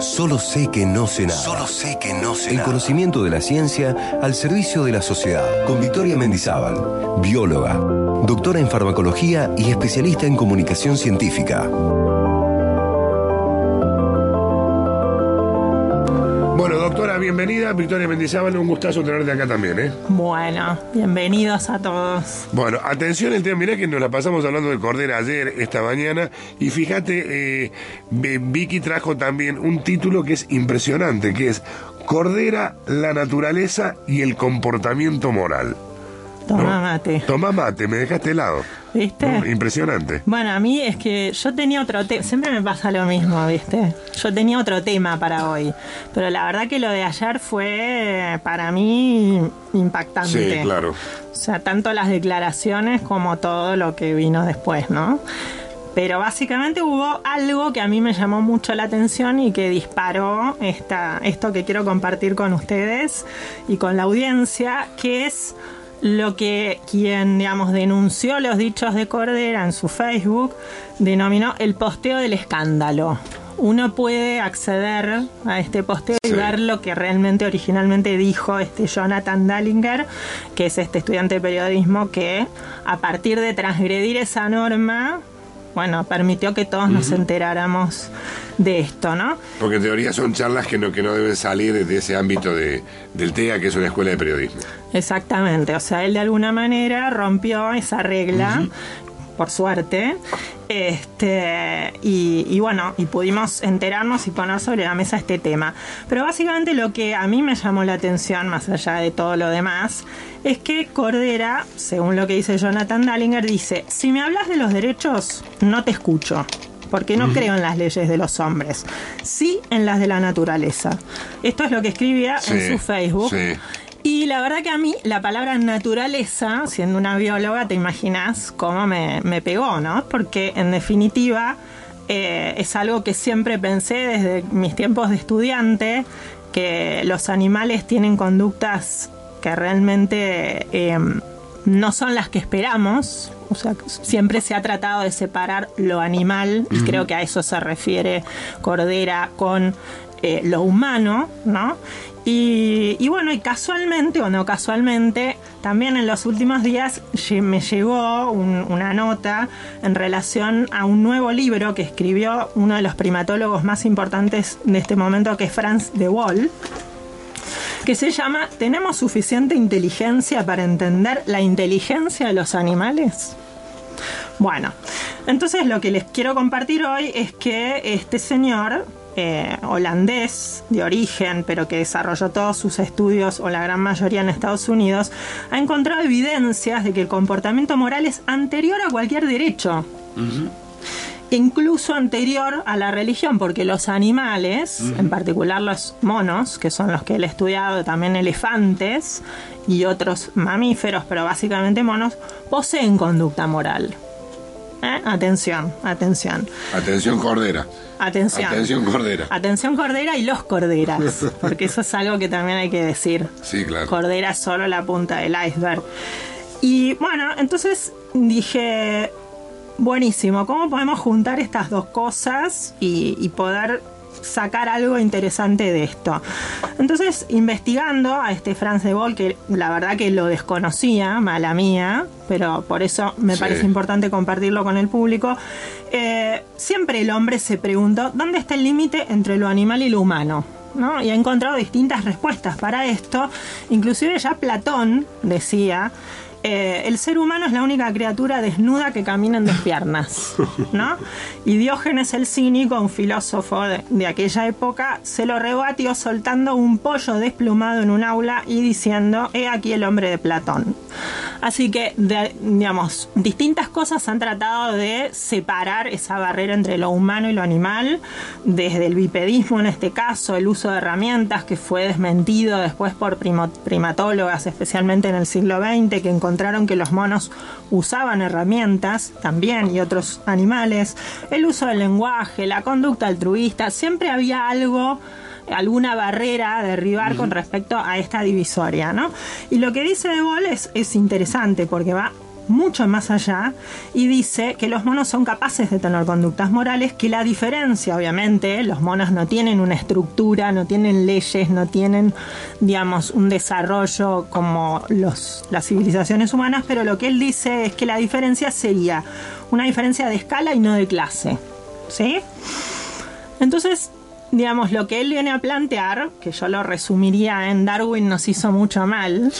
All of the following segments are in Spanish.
Solo sé que no sé nada. Solo sé que no sé El nada. conocimiento de la ciencia al servicio de la sociedad. Con Victoria Mendizábal, bióloga, doctora en farmacología y especialista en comunicación científica. Bienvenida. Victoria Mendizábal, un gustazo tenerte acá también, ¿eh? Bueno, bienvenidos a todos. Bueno, atención el tema, mirá que nos la pasamos hablando de Cordera ayer, esta mañana, y fíjate, eh, Be- Vicky trajo también un título que es impresionante, que es Cordera, la naturaleza y el comportamiento moral. Toma mate. Toma mate, me dejaste helado. ¿Viste? ¿No? Impresionante. Bueno, a mí es que yo tenía otro tema, siempre me pasa lo mismo, ¿viste? Yo tenía otro tema para hoy, pero la verdad que lo de ayer fue para mí impactante. Sí, claro. O sea, tanto las declaraciones como todo lo que vino después, ¿no? Pero básicamente hubo algo que a mí me llamó mucho la atención y que disparó esta, esto que quiero compartir con ustedes y con la audiencia, que es lo que quien, digamos, denunció los dichos de Cordera en su Facebook denominó el posteo del escándalo. Uno puede acceder a este posteo y ver lo que realmente originalmente dijo este Jonathan Dallinger, que es este estudiante de periodismo que a partir de transgredir esa norma, bueno, permitió que todos nos enteráramos de esto, ¿no? Porque en teoría son charlas que no, que no deben salir de ese ámbito de, del TEA, que es una escuela de periodismo. Exactamente, o sea, él de alguna manera rompió esa regla, por suerte, este, y, y bueno, y pudimos enterarnos y poner sobre la mesa este tema. Pero básicamente lo que a mí me llamó la atención, más allá de todo lo demás, es que Cordera, según lo que dice Jonathan Dallinger, dice, si me hablas de los derechos, no te escucho. Porque no creo en las leyes de los hombres, sí en las de la naturaleza. Esto es lo que escribía Sí, en su Facebook. sí. Y la verdad que a mí la palabra naturaleza, siendo una bióloga, te imaginas cómo me, me pegó, ¿no? Porque en definitiva eh, es algo que siempre pensé desde mis tiempos de estudiante, que los animales tienen conductas que realmente eh, no son las que esperamos. O sea, siempre se ha tratado de separar lo animal, y creo que a eso se refiere Cordera con eh, lo humano, ¿no? Y, bueno, y casualmente o no casualmente, también en los últimos días me llegó un- una nota en relación a un nuevo libro que escribió uno de los primatólogos más importantes de este momento, que es Franz de Waal, que se llama ¿Tenemos suficiente inteligencia para entender la inteligencia de los animales? Bueno, entonces lo que les quiero compartir hoy es que este señor eh, holandés de origen, pero que desarrolló todos sus estudios o la gran mayoría en Estados Unidos, ha encontrado evidencias de que el comportamiento moral es anterior a cualquier derecho. Incluso anterior a la religión, porque los animales, en particular los monos, que son los que él ha estudiado, también elefantes y otros mamíferos, pero básicamente monos, poseen conducta moral. ¿Eh? Atención, atención. Atención, Cordera. Atención. Atención, Cordera. Atención Cordera y los Corderas, porque eso es algo que también hay que decir. Sí, claro. Cordera es solo la punta del iceberg. Y bueno, entonces dije, buenísimo, ¿cómo podemos juntar estas dos cosas y, y poder sacar algo interesante de esto? Entonces, investigando a este Franz de Boll, que la verdad que lo desconocía, mala mía, pero por eso me Sí. parece importante compartirlo con el público, eh, siempre el hombre se preguntó, ¿dónde está el límite entre lo animal y lo humano? ¿No? Y ha encontrado distintas respuestas para esto. Inclusive ya Platón decía, eh, el ser humano es la única criatura desnuda que camina en dos piernas. ¿no? Y Diógenes el cínico, un filósofo de, aquella época, se lo rebatió soltando un pollo desplumado en un aula y diciendo, he aquí el hombre de Platón. Así que, digamos, distintas cosas han tratado de separar esa barrera entre lo humano y lo animal, desde el bipedismo en este caso, el uso de herramientas que fue desmentido después por primatólogas, especialmente en el siglo XX, que encontraron que los monos usaban herramientas también y otros animales, el uso del lenguaje, la conducta altruista, siempre había algo alguna barrera a derribar con respecto a esta divisoria, ¿no? Y lo que dice De Gaulle es, es interesante porque va mucho más allá y dice que los monos son capaces de tener conductas morales, que la diferencia, obviamente, los monos no tienen una estructura, no tienen leyes, no tienen, digamos, un desarrollo como los, las civilizaciones humanas, pero lo que él dice es que la diferencia sería una diferencia de escala y no de clase. ¿Sí? Entonces, digamos, lo que él viene a plantear, que yo lo resumiría en Darwin nos hizo mucho mal,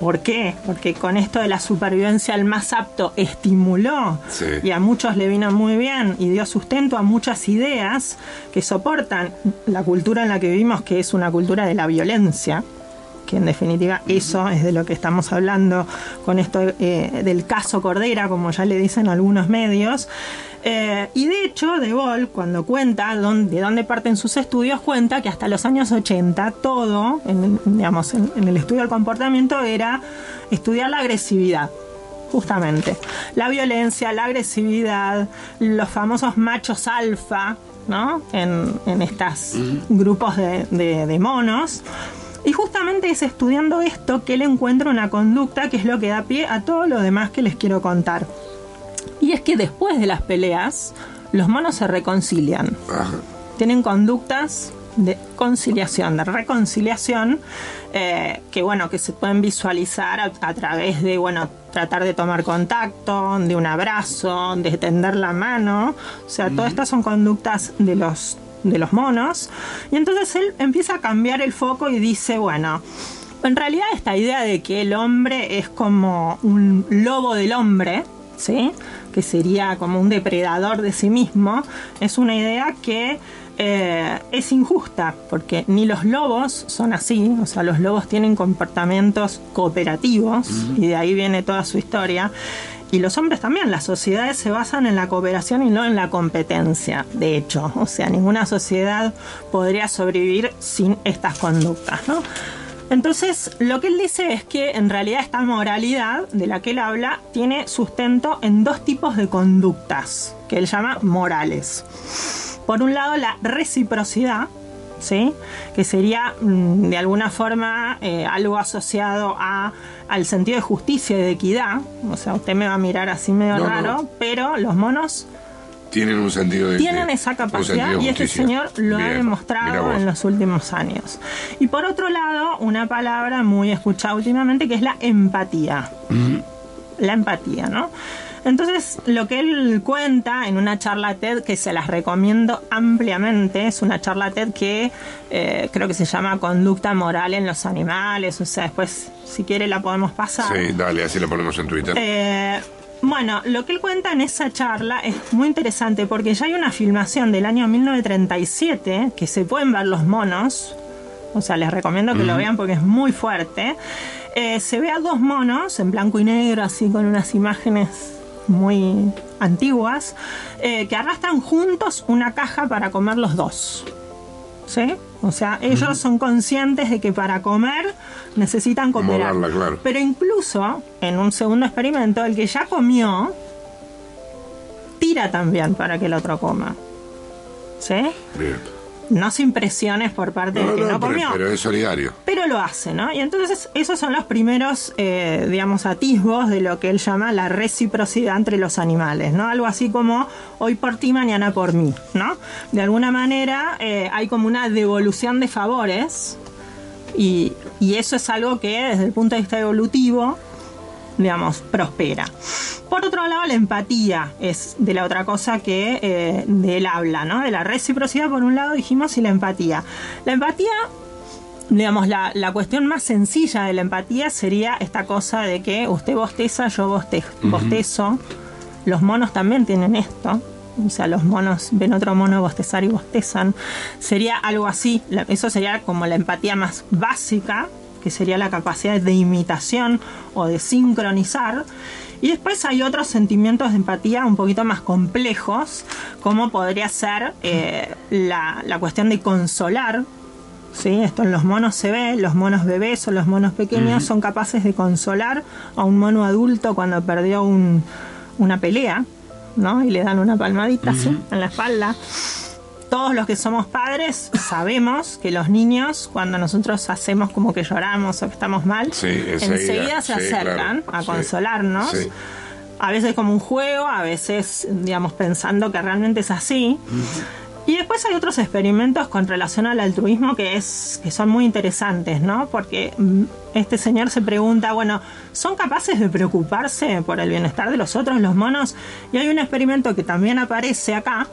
¿Por qué? Porque con esto de la supervivencia el más apto estimuló y a muchos le vino muy bien y dio sustento a muchas ideas que soportan la cultura en la que vivimos, que es una cultura de la violencia que en definitiva eso es de lo que estamos hablando con esto eh, del caso Cordera, como ya le dicen algunos medios. Eh, y de hecho, De Gaulle, cuando cuenta de dónde parten sus estudios, cuenta que hasta los años 80 todo, en, digamos, en, el estudio del comportamiento, era estudiar la agresividad justamente. La violencia, la agresividad, los famosos machos alfa, ¿no? En, estos grupos de, de, monos. Y justamente es estudiando esto que él encuentra una conducta que es lo que da pie a todo lo demás que les quiero contar. Y es que después de las peleas, los monos se reconcilian. Tienen conductas de conciliación, de reconciliación, eh, que bueno, que se pueden visualizar a, través de, bueno, tratar de tomar contacto, de un abrazo, de tender la mano. O sea, todas estas son conductas de los, de los monos. Y entonces él empieza a cambiar el foco y dice, bueno, en realidad esta idea de que el hombre es como un lobo del hombre, ¿sí? que sería como un depredador de sí mismo, es una idea que eh, es injusta, porque ni los lobos son así, o sea, los lobos tienen comportamientos cooperativos, y de ahí viene toda su historia. Y los hombres también, las sociedades se basan en la cooperación y no en la competencia, de hecho. O sea, ninguna sociedad podría sobrevivir sin estas conductas, ¿no? Entonces, lo que él dice es que en realidad esta moralidad de la que él habla tiene sustento en dos tipos de conductas, que él llama morales. Por un lado, la reciprocidad, ¿sí? que sería mm, de alguna forma eh, algo asociado a, al sentido de justicia y de equidad. O sea, usted me va a mirar así medio raro, pero los monos tienen un sentido de tienen esa capacidad y este señor lo ha demostrado en los últimos años. Y por otro lado una palabra muy escuchada últimamente que es la empatía. La empatía no entonces, lo que él cuenta en una charla TED que se las recomiendo ampliamente, es una charla TED que eh, creo que se llama Conducta Moral en los Animales, o sea, después, si quiere, la podemos pasar. Sí, dale, así la ponemos en Twitter. Eh, bueno, lo que él cuenta en esa charla es muy interesante porque ya hay una filmación del año 1937 que se pueden ver los monos. O sea, les recomiendo que lo vean porque es muy fuerte. Eh, se ve a dos monos en blanco y negro, así con unas imágenes muy antiguas, eh, que arrastran juntos una caja para comer los dos. ¿Sí? O sea, ellos son conscientes de que para comer necesitan cooperar. Pero incluso en un segundo experimento, el que ya comió tira también para que el otro coma. ¿Sí? Bien no sin presiones por parte de del que no, comió. Pero es solidario. Pero lo hace, ¿no? Y entonces esos son los primeros, eh, digamos, atisbos de lo que él llama la reciprocidad entre los animales, ¿no? Algo así como hoy por ti, mañana por mí, ¿no? De alguna manera eh, hay como una devolución de favores y, y eso es algo que desde el punto de vista evolutivo digamos, prospera. Por otro lado, la empatía es de la otra cosa que eh, de él habla, ¿no? De la reciprocidad por un lado dijimos y la empatía. La empatía, digamos, la, cuestión más sencilla de la empatía sería esta cosa de que usted bosteza, yo bostezo. Los monos también tienen esto. O sea, los monos ven otro mono bostezar y bostezan. Sería algo así. Eso sería como la empatía más básica que sería la capacidad de imitación o de sincronizar. Y después hay otros sentimientos de empatía un poquito más complejos, como podría ser eh, la, cuestión de consolar. ¿sí? Esto en los monos se ve, los monos bebés o los monos pequeños son capaces de consolar a un mono adulto cuando perdió una pelea, ¿no? Y le dan una palmadita así en la espalda todos los que somos padres sabemos que los niños, cuando nosotros hacemos como que lloramos o que estamos mal, enseguida, se acercan a consolarnos. A veces como un juego, a veces, digamos, pensando que realmente es así. Y después hay otros experimentos con relación al altruismo que, es, que son muy interesantes, ¿no? Porque mm, este señor se pregunta, bueno, ¿son capaces de preocuparse por el bienestar de los otros, los monos? Y hay un experimento que también aparece acá,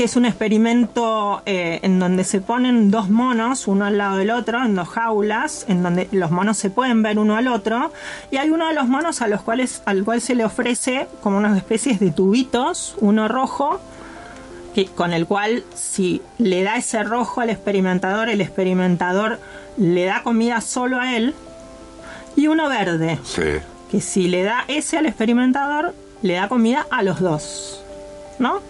que es un experimento eh, en donde se ponen dos monos, uno al lado del otro, en dos jaulas, en donde los monos se pueden ver uno al otro, y hay uno de los monos a los cuales, al cual se le ofrece como unas especies de tubitos, uno rojo, con el cual si le da ese rojo al experimentador, el experimentador le da comida solo a él, y uno verde, que si le da ese al experimentador, le da comida a los dos, ¿no?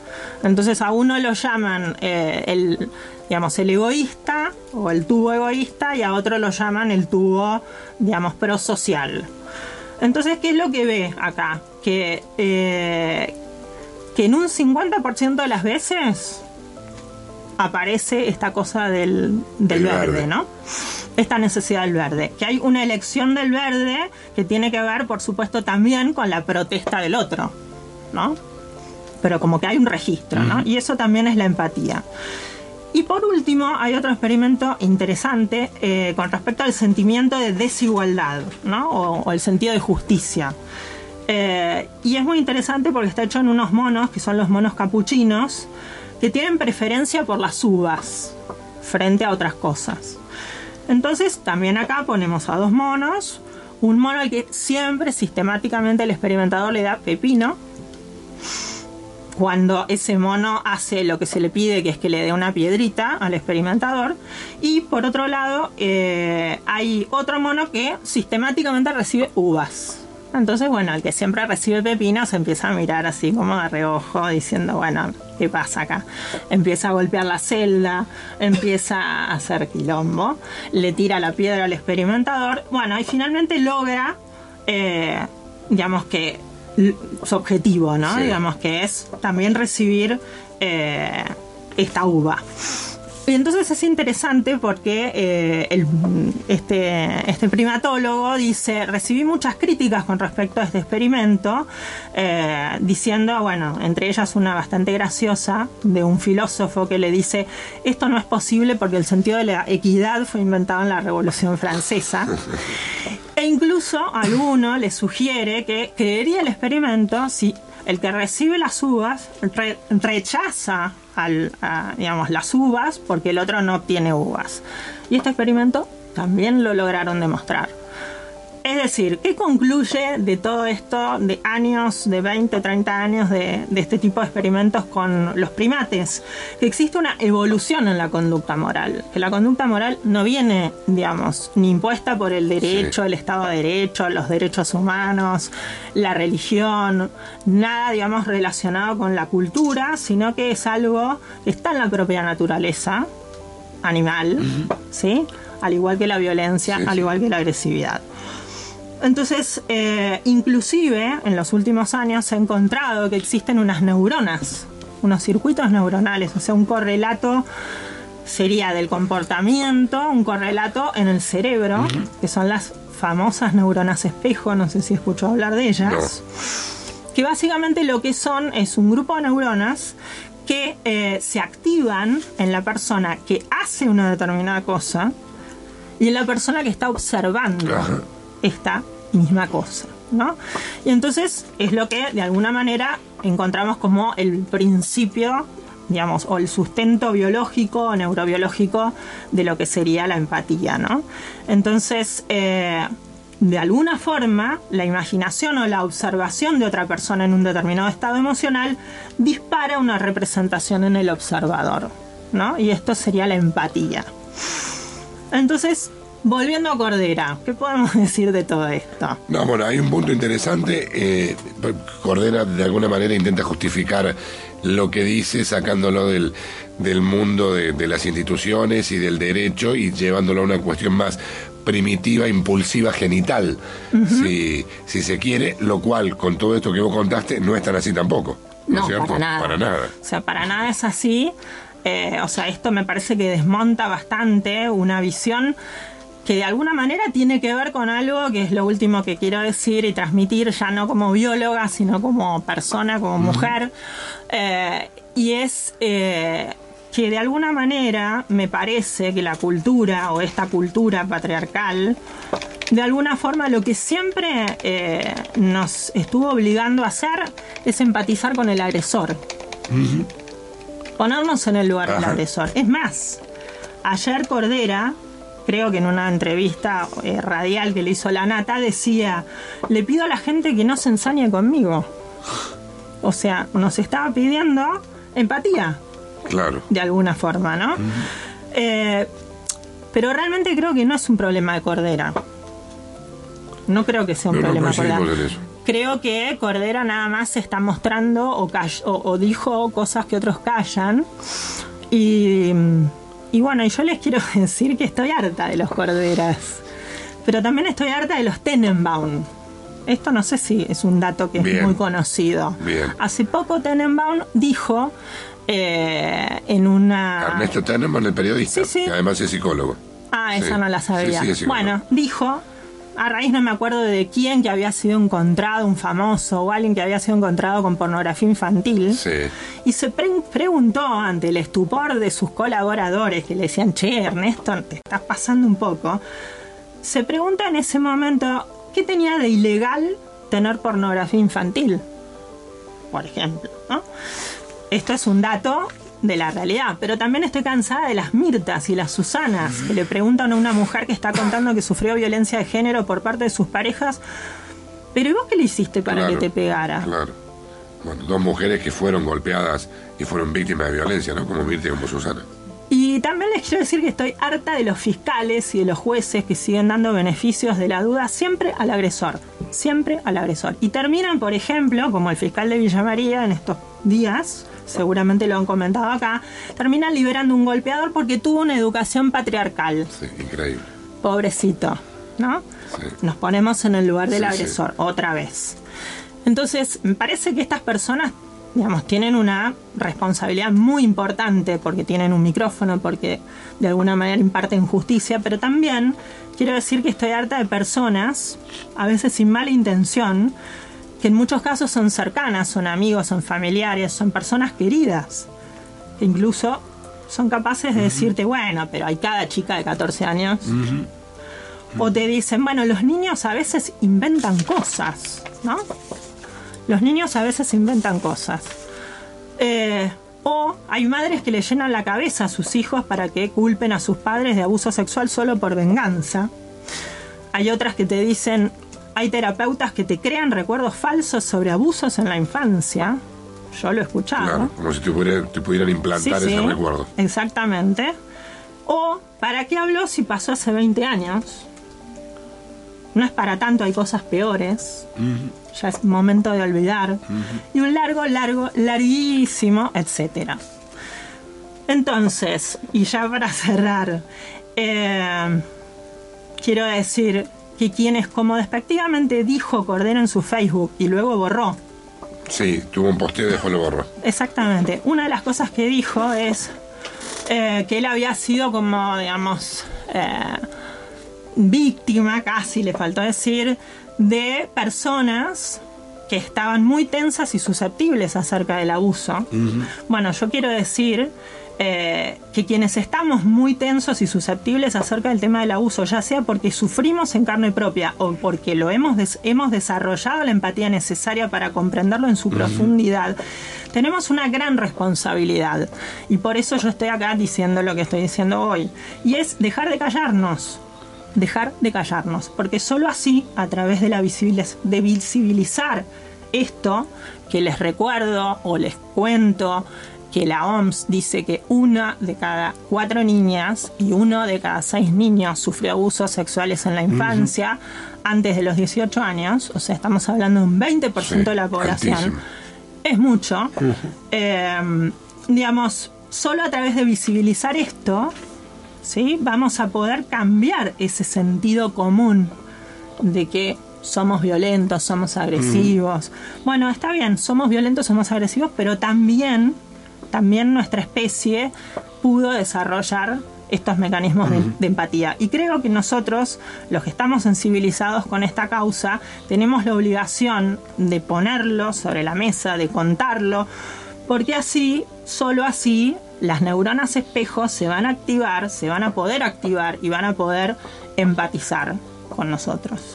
Entonces a uno lo llaman eh, el, digamos, el egoísta o el tubo egoísta y a otro lo llaman el tubo, digamos, prosocial. Entonces, ¿qué es lo que ve acá? Que, eh, que en un 50% de las veces aparece esta cosa del, verde, ¿no? Esta necesidad del verde. Que hay una elección del verde que tiene que ver, por supuesto, también con la protesta del otro, ¿no? Pero como que hay un registro, ¿no? Y eso también es la empatía. Y por último, hay otro experimento interesante eh, con respecto al sentimiento de desigualdad, ¿no? o el sentido de justicia. Eh, y es muy interesante porque está hecho en unos monos, que son los monos capuchinos, que tienen preferencia por las uvas frente a otras cosas. Entonces, también acá ponemos a dos monos, un mono al que siempre sistemáticamente el experimentador le da pepino. Cuando ese mono hace lo que se le pide, que es que le dé una piedrita al experimentador. Y por otro lado, eh, hay otro mono que sistemáticamente recibe uvas. Entonces, bueno, el que siempre recibe pepinos empieza a mirar así como de reojo, diciendo, bueno, ¿qué pasa acá? Empieza a golpear la celda, empieza a hacer quilombo, le tira la piedra al experimentador, bueno, y finalmente logra, eh, digamos que, su objetivo, ¿no? Digamos que es también recibir eh, esta uva. Y entonces es interesante porque eh, este, este primatólogo dice, recibí muchas críticas con respecto a este experimento, eh, diciendo, bueno, entre ellas una bastante graciosa de un filósofo que le dice, esto no es posible porque el sentido de la equidad fue inventado en la Revolución Francesa. Incluso alguno le sugiere que creería el experimento si el que recibe las uvas rechaza las uvas porque el otro no obtiene uvas. Y este experimento también lo lograron demostrar. Es decir, ¿qué concluye de todo esto de años, de 20, 30 años de, este tipo de experimentos con los primates? Que existe una evolución en la conducta moral, que la conducta moral no viene, digamos, ni impuesta por el derecho, el Estado de Derecho, los derechos humanos, la religión, nada, digamos, relacionado con la cultura, sino que es algo que está en la propia naturaleza animal, ¿sí? Al igual que la violencia, al igual que la agresividad. Entonces, eh, inclusive en los últimos años se ha encontrado que existen unas neuronas, unos circuitos neuronales, o sea, un correlato sería del comportamiento, un correlato en el cerebro, que son las famosas neuronas espejo, no sé si escuchó hablar de ellas, que básicamente lo que son es un grupo de neuronas que eh, se activan en la persona que hace una determinada cosa y en la persona que está observando esta misma cosa. ¿no? Y entonces es lo que de alguna manera encontramos como el principio, digamos, o el sustento biológico o neurobiológico de lo que sería la empatía. ¿no? Entonces, eh, de alguna forma, la imaginación o la observación de otra persona en un determinado estado emocional dispara una representación en el observador. ¿no? Y esto sería la empatía. Entonces, Volviendo a Cordera, ¿qué podemos decir de todo esto? No, bueno, hay un punto interesante. Eh, Cordera de alguna manera intenta justificar lo que dice sacándolo del, del mundo de, las instituciones y del derecho y llevándolo a una cuestión más primitiva, impulsiva, genital, si, si se quiere, lo cual con todo esto que vos contaste no es tan así tampoco. No, para nada. Para nada. O sea, para nada es así. Eh, o sea, esto me parece que desmonta bastante una visión que de alguna manera tiene que ver con algo que es lo último que quiero decir y transmitir, ya no como bióloga, sino como persona, como mujer. Eh, y es eh, que de alguna manera me parece que la cultura o esta cultura patriarcal, de alguna forma lo que siempre eh, nos estuvo obligando a hacer es empatizar con el agresor. Ponernos en el lugar del agresor. Es más, ayer Cordera, creo que en una entrevista eh, radial que le hizo la Nata, decía, le pido a la gente que no se ensañe conmigo. O sea, nos estaba pidiendo empatía. Claro. De alguna forma, ¿no? Eh, pero realmente creo que no es un problema de Cordera. No creo que sea un problema de Cordera. Creo que Cordera nada más se está mostrando o, o, dijo cosas que otros callan. Y, y bueno, yo les quiero decir que estoy harta de los Corderas. Pero también estoy harta de los Tenenbaum. Esto no sé si es un dato que es muy conocido. Hace poco Tenenbaum dijo eh, en una... Ernesto Tenenbaum, el periodista, que además es psicólogo. Ah, esa no la sabía. bueno, dijo, a raíz no me acuerdo de quién que había sido encontrado, un famoso o alguien que había sido encontrado con pornografía infantil. Y se preguntó ante el estupor de sus colaboradores que le decían, che, Ernesto, te estás pasando un poco. Se pregunta en ese momento, ¿qué tenía de ilegal tener pornografía infantil? Por ejemplo, ¿no? Esto es un dato de la realidad, pero también estoy cansada de las Mirtas y las Susanas que le preguntan a una mujer que está contando que sufrió violencia de género por parte de sus parejas, pero ¿y vos qué le hiciste para que te pegara? Claro. Bueno, dos mujeres que fueron golpeadas y fueron víctimas de violencia, ¿no? Como Mirta y como Susana. Y también les quiero decir que estoy harta de los fiscales y de los jueces que siguen dando beneficios de la duda siempre al agresor, siempre al agresor. Y terminan, por ejemplo, como el fiscal de Villa María en estos días, seguramente lo han comentado acá, terminan liberando un golpeador porque tuvo una educación patriarcal. Sí, increíble. Pobrecito, ¿no? Nos ponemos en el lugar del agresor, otra vez. Entonces, me parece que estas personas digamos, tienen una responsabilidad muy importante porque tienen un micrófono, porque de alguna manera imparten justicia, pero también quiero decir que estoy harta de personas, a veces sin mala intención, que en muchos casos son cercanas, son amigos, son familiares, son personas queridas, que incluso son capaces de decirte, bueno, pero hay cada chica de 14 años. O te dicen, bueno, los niños a veces inventan cosas, ¿no? Los niños a veces inventan cosas. Eh, o hay madres que le llenan la cabeza a sus hijos para que culpen a sus padres de abuso sexual solo por venganza. Hay otras que te dicen, hay terapeutas que te crean recuerdos falsos sobre abusos en la infancia. Yo lo he escuchado. Claro, como si te, pudieran, implantar ese recuerdo. Exactamente. O, ¿para qué habló si pasó hace 20 años? No es para tanto, hay cosas peores ya es momento de olvidar, y un largo, largo, larguísimo, etcétera. Entonces, y ya para cerrar, eh, quiero decir que quienes, como despectivamente dijo Cordero en su Facebook y luego borró. Sí, tuvo un posteo y después lo borró. Exactamente. Una de las cosas que dijo es eh, que él había sido como, digamos, eh, víctima, casi le faltó decir, de personas que estaban muy tensas y susceptibles acerca del abuso. Bueno, yo quiero decir eh, que quienes estamos muy tensos y susceptibles acerca del tema del abuso, ya sea porque sufrimos en carne propia o porque lo hemos, hemos desarrollado la empatía necesaria para comprenderlo en su profundidad, tenemos una gran responsabilidad. Y por eso yo estoy acá diciendo lo que estoy diciendo hoy. Y es dejar de callarnos dejar de callarnos, porque solo así, a través de, la de visibilizar esto, que les recuerdo o les cuento que la OMS dice que una de cada cuatro niñas y uno de cada seis niños sufrió abusos sexuales en la infancia antes de los 18 años, o sea, estamos hablando de un 20% de la población. Es mucho. Eh, digamos, solo a través de visibilizar esto, ¿sí? vamos a poder cambiar ese sentido común de que somos violentos, somos agresivos. Bueno, está bien, somos violentos, somos agresivos, pero también también nuestra especie pudo desarrollar estos mecanismos de, de, empatía. Y creo que nosotros, los que estamos sensibilizados con esta causa, tenemos la obligación de ponerlo sobre la mesa, de contarlo, porque así, solo así, las neuronas espejos se van a activar, se van a poder activar y van a poder empatizar con nosotros.